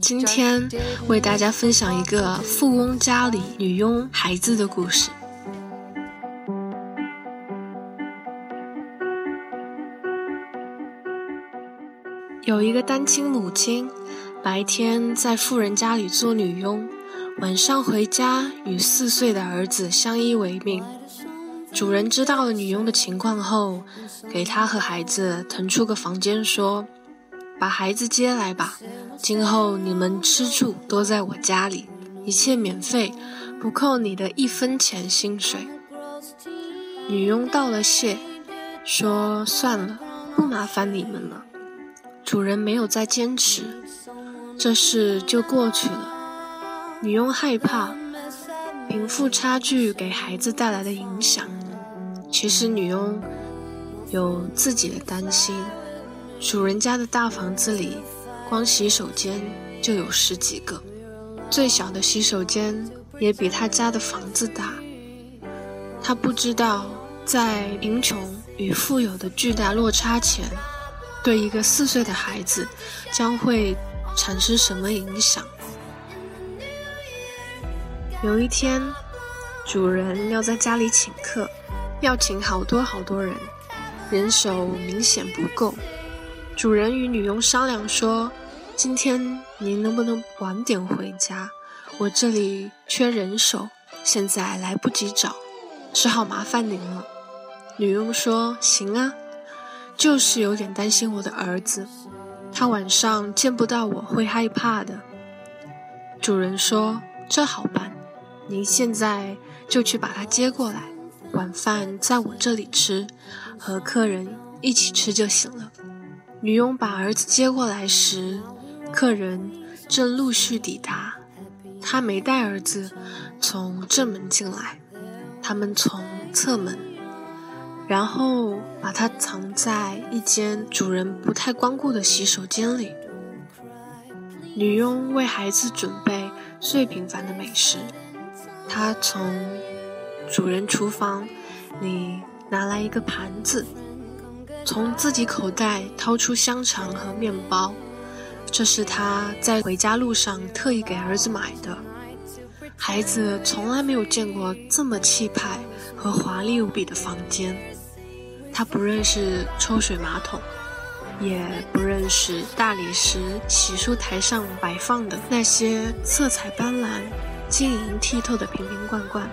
今天为大家分享一个富翁家里女佣孩子的故事。有一个单亲母亲，白天在富人家里做女佣，晚上回家与四岁的儿子相依为命。主人知道了女佣的情况后，给她和孩子腾出个房间，说：“把孩子接来吧，今后你们吃住都在我家里，一切免费，不扣你的一分钱薪水。”女佣道了谢，说：“算了，不麻烦你们了。”主人没有再坚持，这事就过去了。女佣害怕贫富差距给孩子带来的影响。其实女佣有自己的担心。主人家的大房子里，光洗手间就有十几个，最小的洗手间也比他家的房子大。他不知道，在贫穷与富有的巨大落差前。对一个四岁的孩子，将会产生什么影响？有一天，主人要在家里请客，要请好多好多人，人手明显不够。主人与女佣商量说：“今天您能不能晚点回家？我这里缺人手，现在来不及找，只好麻烦您了。”女佣说：“行啊。”就是有点担心我的儿子，他晚上见不到我会害怕的。主人说：“这好办，您现在就去把他接过来，晚饭在我这里吃，和客人一起吃就行了。”女佣把儿子接过来时，客人正陆续抵达。他没带儿子从正门进来，他们从侧门。然后把它藏在一间主人不太光顾的洗手间里。女佣为孩子准备最平凡的美食。她从主人厨房里拿来一个盘子，从自己口袋掏出香肠和面包，这是他在回家路上特意给儿子买的。孩子从来没有见过这么气派和华丽无比的房间。他不认识抽水马桶，也不认识大理石洗漱台上摆放的那些色彩斑斓、晶莹剔透的瓶瓶罐罐。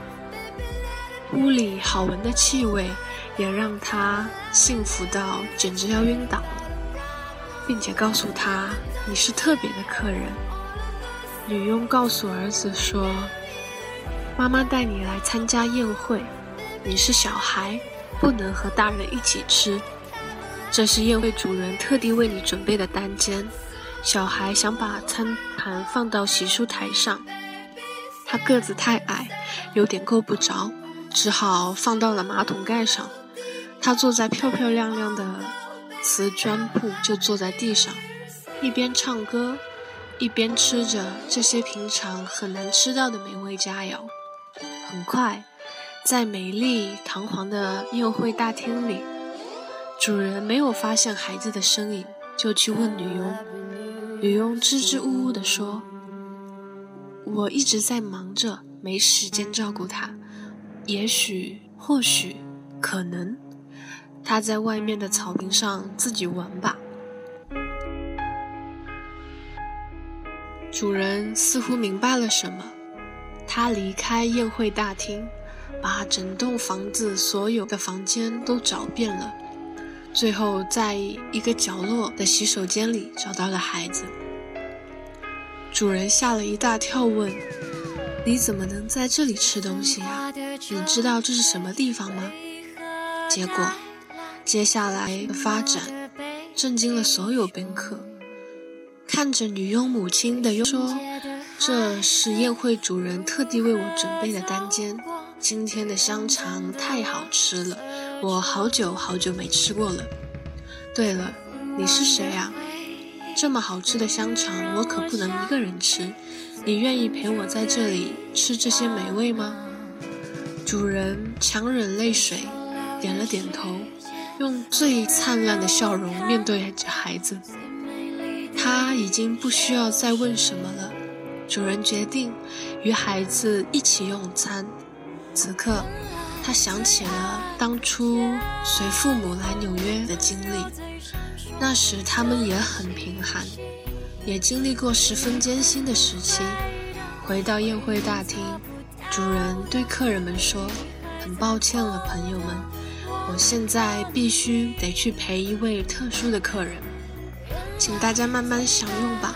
屋里好闻的气味也让他幸福到简直要晕倒了，并且告诉他：“你是特别的客人。”女佣告诉儿子说：“妈妈带你来参加宴会，你是小孩。”不能和大人一起吃，这是宴会主人特地为你准备的单间。小孩想把餐盘放到洗漱台上，他个子太矮，有点够不着，只好放到了马桶盖上。他坐在漂漂亮亮的瓷砖铺，就坐在地上，一边唱歌，一边吃着这些平常很难吃到的美味佳肴。很快。在美丽堂皇的宴会大厅里，主人没有发现孩子的身影，就去问女佣。女佣支支吾吾地说：“我一直在忙着，没时间照顾他。也许，或许，可能，他在外面的草坪上自己玩吧。”主人似乎明白了什么，他离开宴会大厅。把整栋房子所有的房间都找遍了，最后在一个角落的洗手间里找到了孩子。主人吓了一大跳，问：“你怎么能在这里吃东西呀？你知道这是什么地方吗？”结果，接下来的发展震惊了所有宾客。看着女佣母亲的说：“这是宴会主人特地为我准备的单间。今天的香肠太好吃了，我好久好久没吃过了。对了，你是谁啊？这么好吃的香肠，我可不能一个人吃。你愿意陪我在这里吃这些美味吗？主人强忍泪水，点了点头，用最灿烂的笑容面对着孩子。他已经不需要再问什么了。主人决定与孩子一起用餐。此刻，他想起了当初随父母来纽约的经历。那时他们也很贫寒，也经历过十分艰辛的时期。回到宴会大厅，主人对客人们说：“很抱歉了，朋友们，我现在必须得去陪一位特殊的客人，请大家慢慢享用吧。”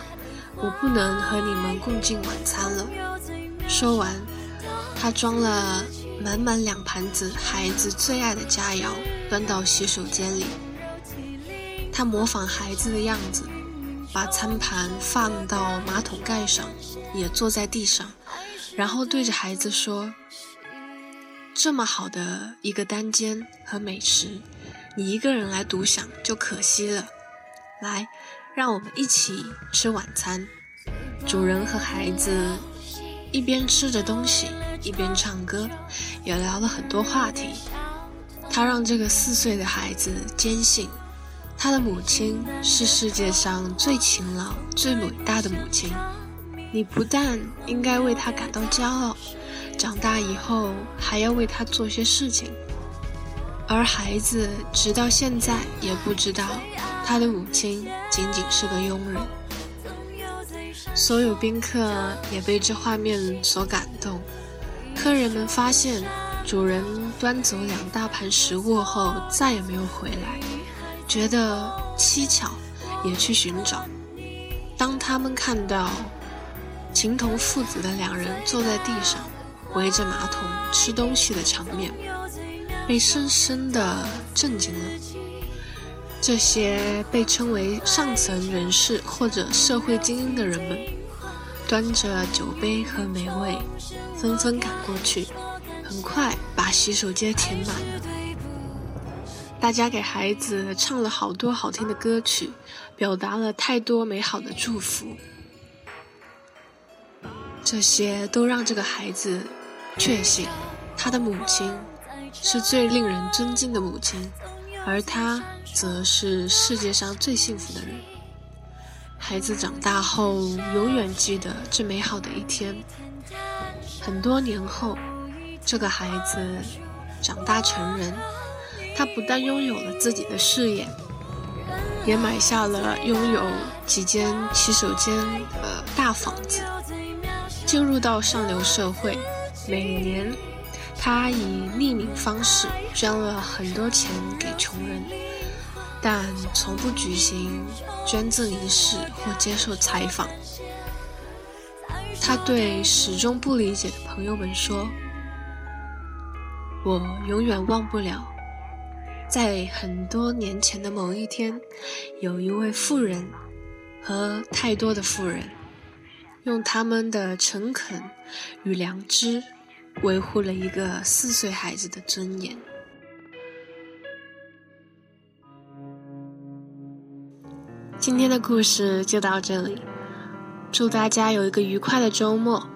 我不能和你们共进晚餐了。说完，他装了满满两盘子孩子最爱的佳肴，端到洗手间里。他模仿孩子的样子，把餐盘放到马桶盖上，也坐在地上，然后对着孩子说：“这么好的一个单间和美食，你一个人来独享就可惜了。来。”让我们一起吃晚餐。主人和孩子一边吃着东西，一边唱歌，也聊了很多话题。他让这个四岁的孩子坚信，他的母亲是世界上最勤劳、最伟大的母亲。你不但应该为他感到骄傲，长大以后还要为他做些事情。而孩子直到现在也不知道。他的母亲仅仅是个佣人。所有宾客也被这画面所感动。客人们发现主人端走两大盘食物后再也没有回来，觉得蹊跷，也去寻找。当他们看到情同父子的两人坐在地上，围着马桶吃东西的场面，被深深的震惊了。这些被称为上层人士或者社会精英的人们，端着酒杯和美味，纷纷赶过去，很快把洗手间填满了。大家给孩子唱了好多好听的歌曲，表达了太多美好的祝福。这些都让这个孩子确信，他的母亲是最令人尊敬的母亲。而他则是世界上最幸福的人。孩子长大后，永远记得这美好的一天。很多年后，这个孩子长大成人，他不但拥有了自己的事业，也买下了拥有几间洗手间的大房子，进入到上流社会，每年。他以匿名方式捐了很多钱给穷人，但从不举行捐赠仪式或接受采访。他对始终不理解的朋友们说：“我永远忘不了，在很多年前的某一天，有一位富人和太多的富人，用他们的诚恳与良知。”维护了一个四岁孩子的尊严。今天的故事就到这里，祝大家有一个愉快的周末，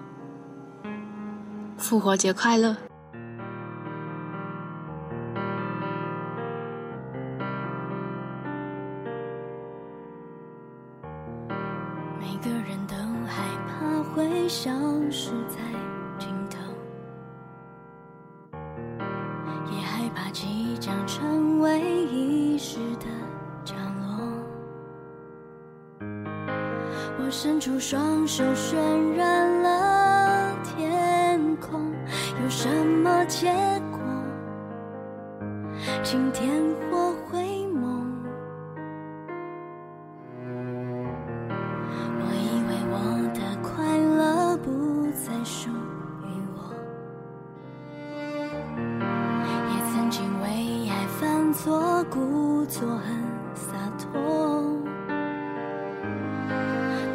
复活节快乐！怕即将成为遗失的角落。我伸出双手，渲染了天空，有什么结果？晴天。我故作很洒脱，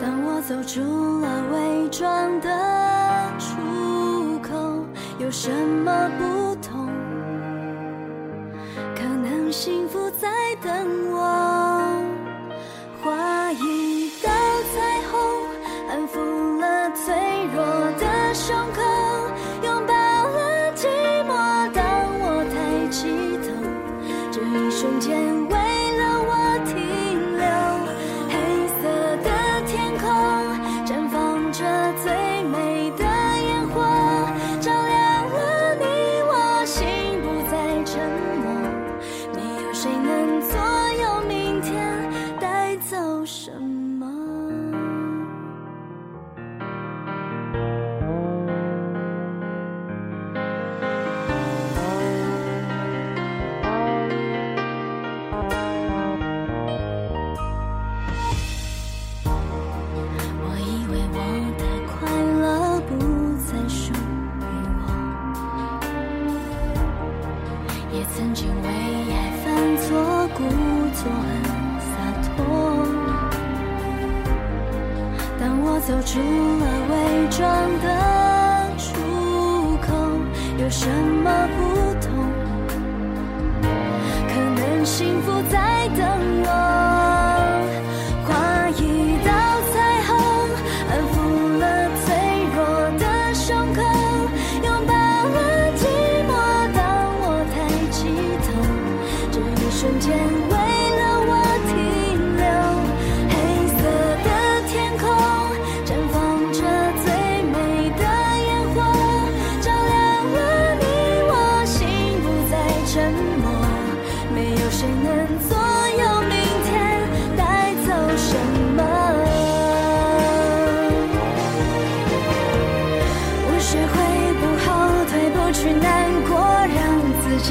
当我走出了伪装的出口，有什么不同？可能幸福在等。走出了伪装的出口，有什么不同？可能幸福在等我。去难过，让自己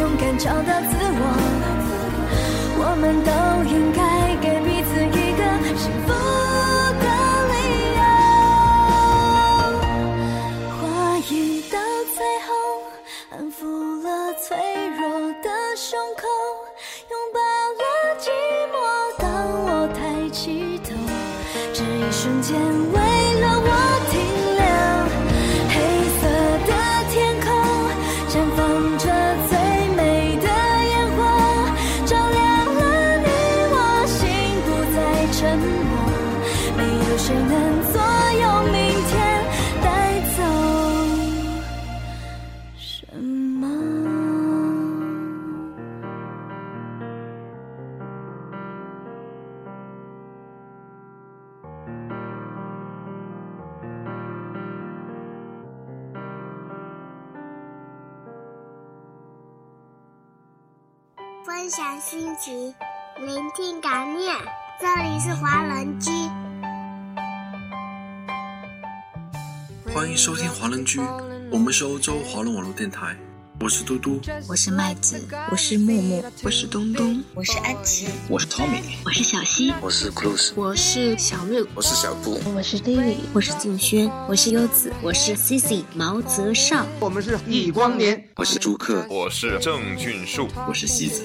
勇敢找到自我，我们都应该给彼此一个幸福的理由。画一道彩虹，安抚了脆弱的胸口，拥抱了寂寞。当我抬起头，这一瞬间分享心情，聆听感念。这里是华人居，欢迎收听华人居。我们是欧洲华人网络电台。我是嘟嘟，我是麦子，我是木木，我是东东，我是安琪，我是 Tommy，我是小溪，我是 Cruz，我是小六，我是小布，我是 David，我是静轩，我是优子，我是 Cici 毛泽少，我们是易光年，我是朱克，我是郑俊树，我是西子。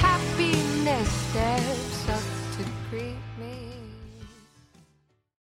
instead.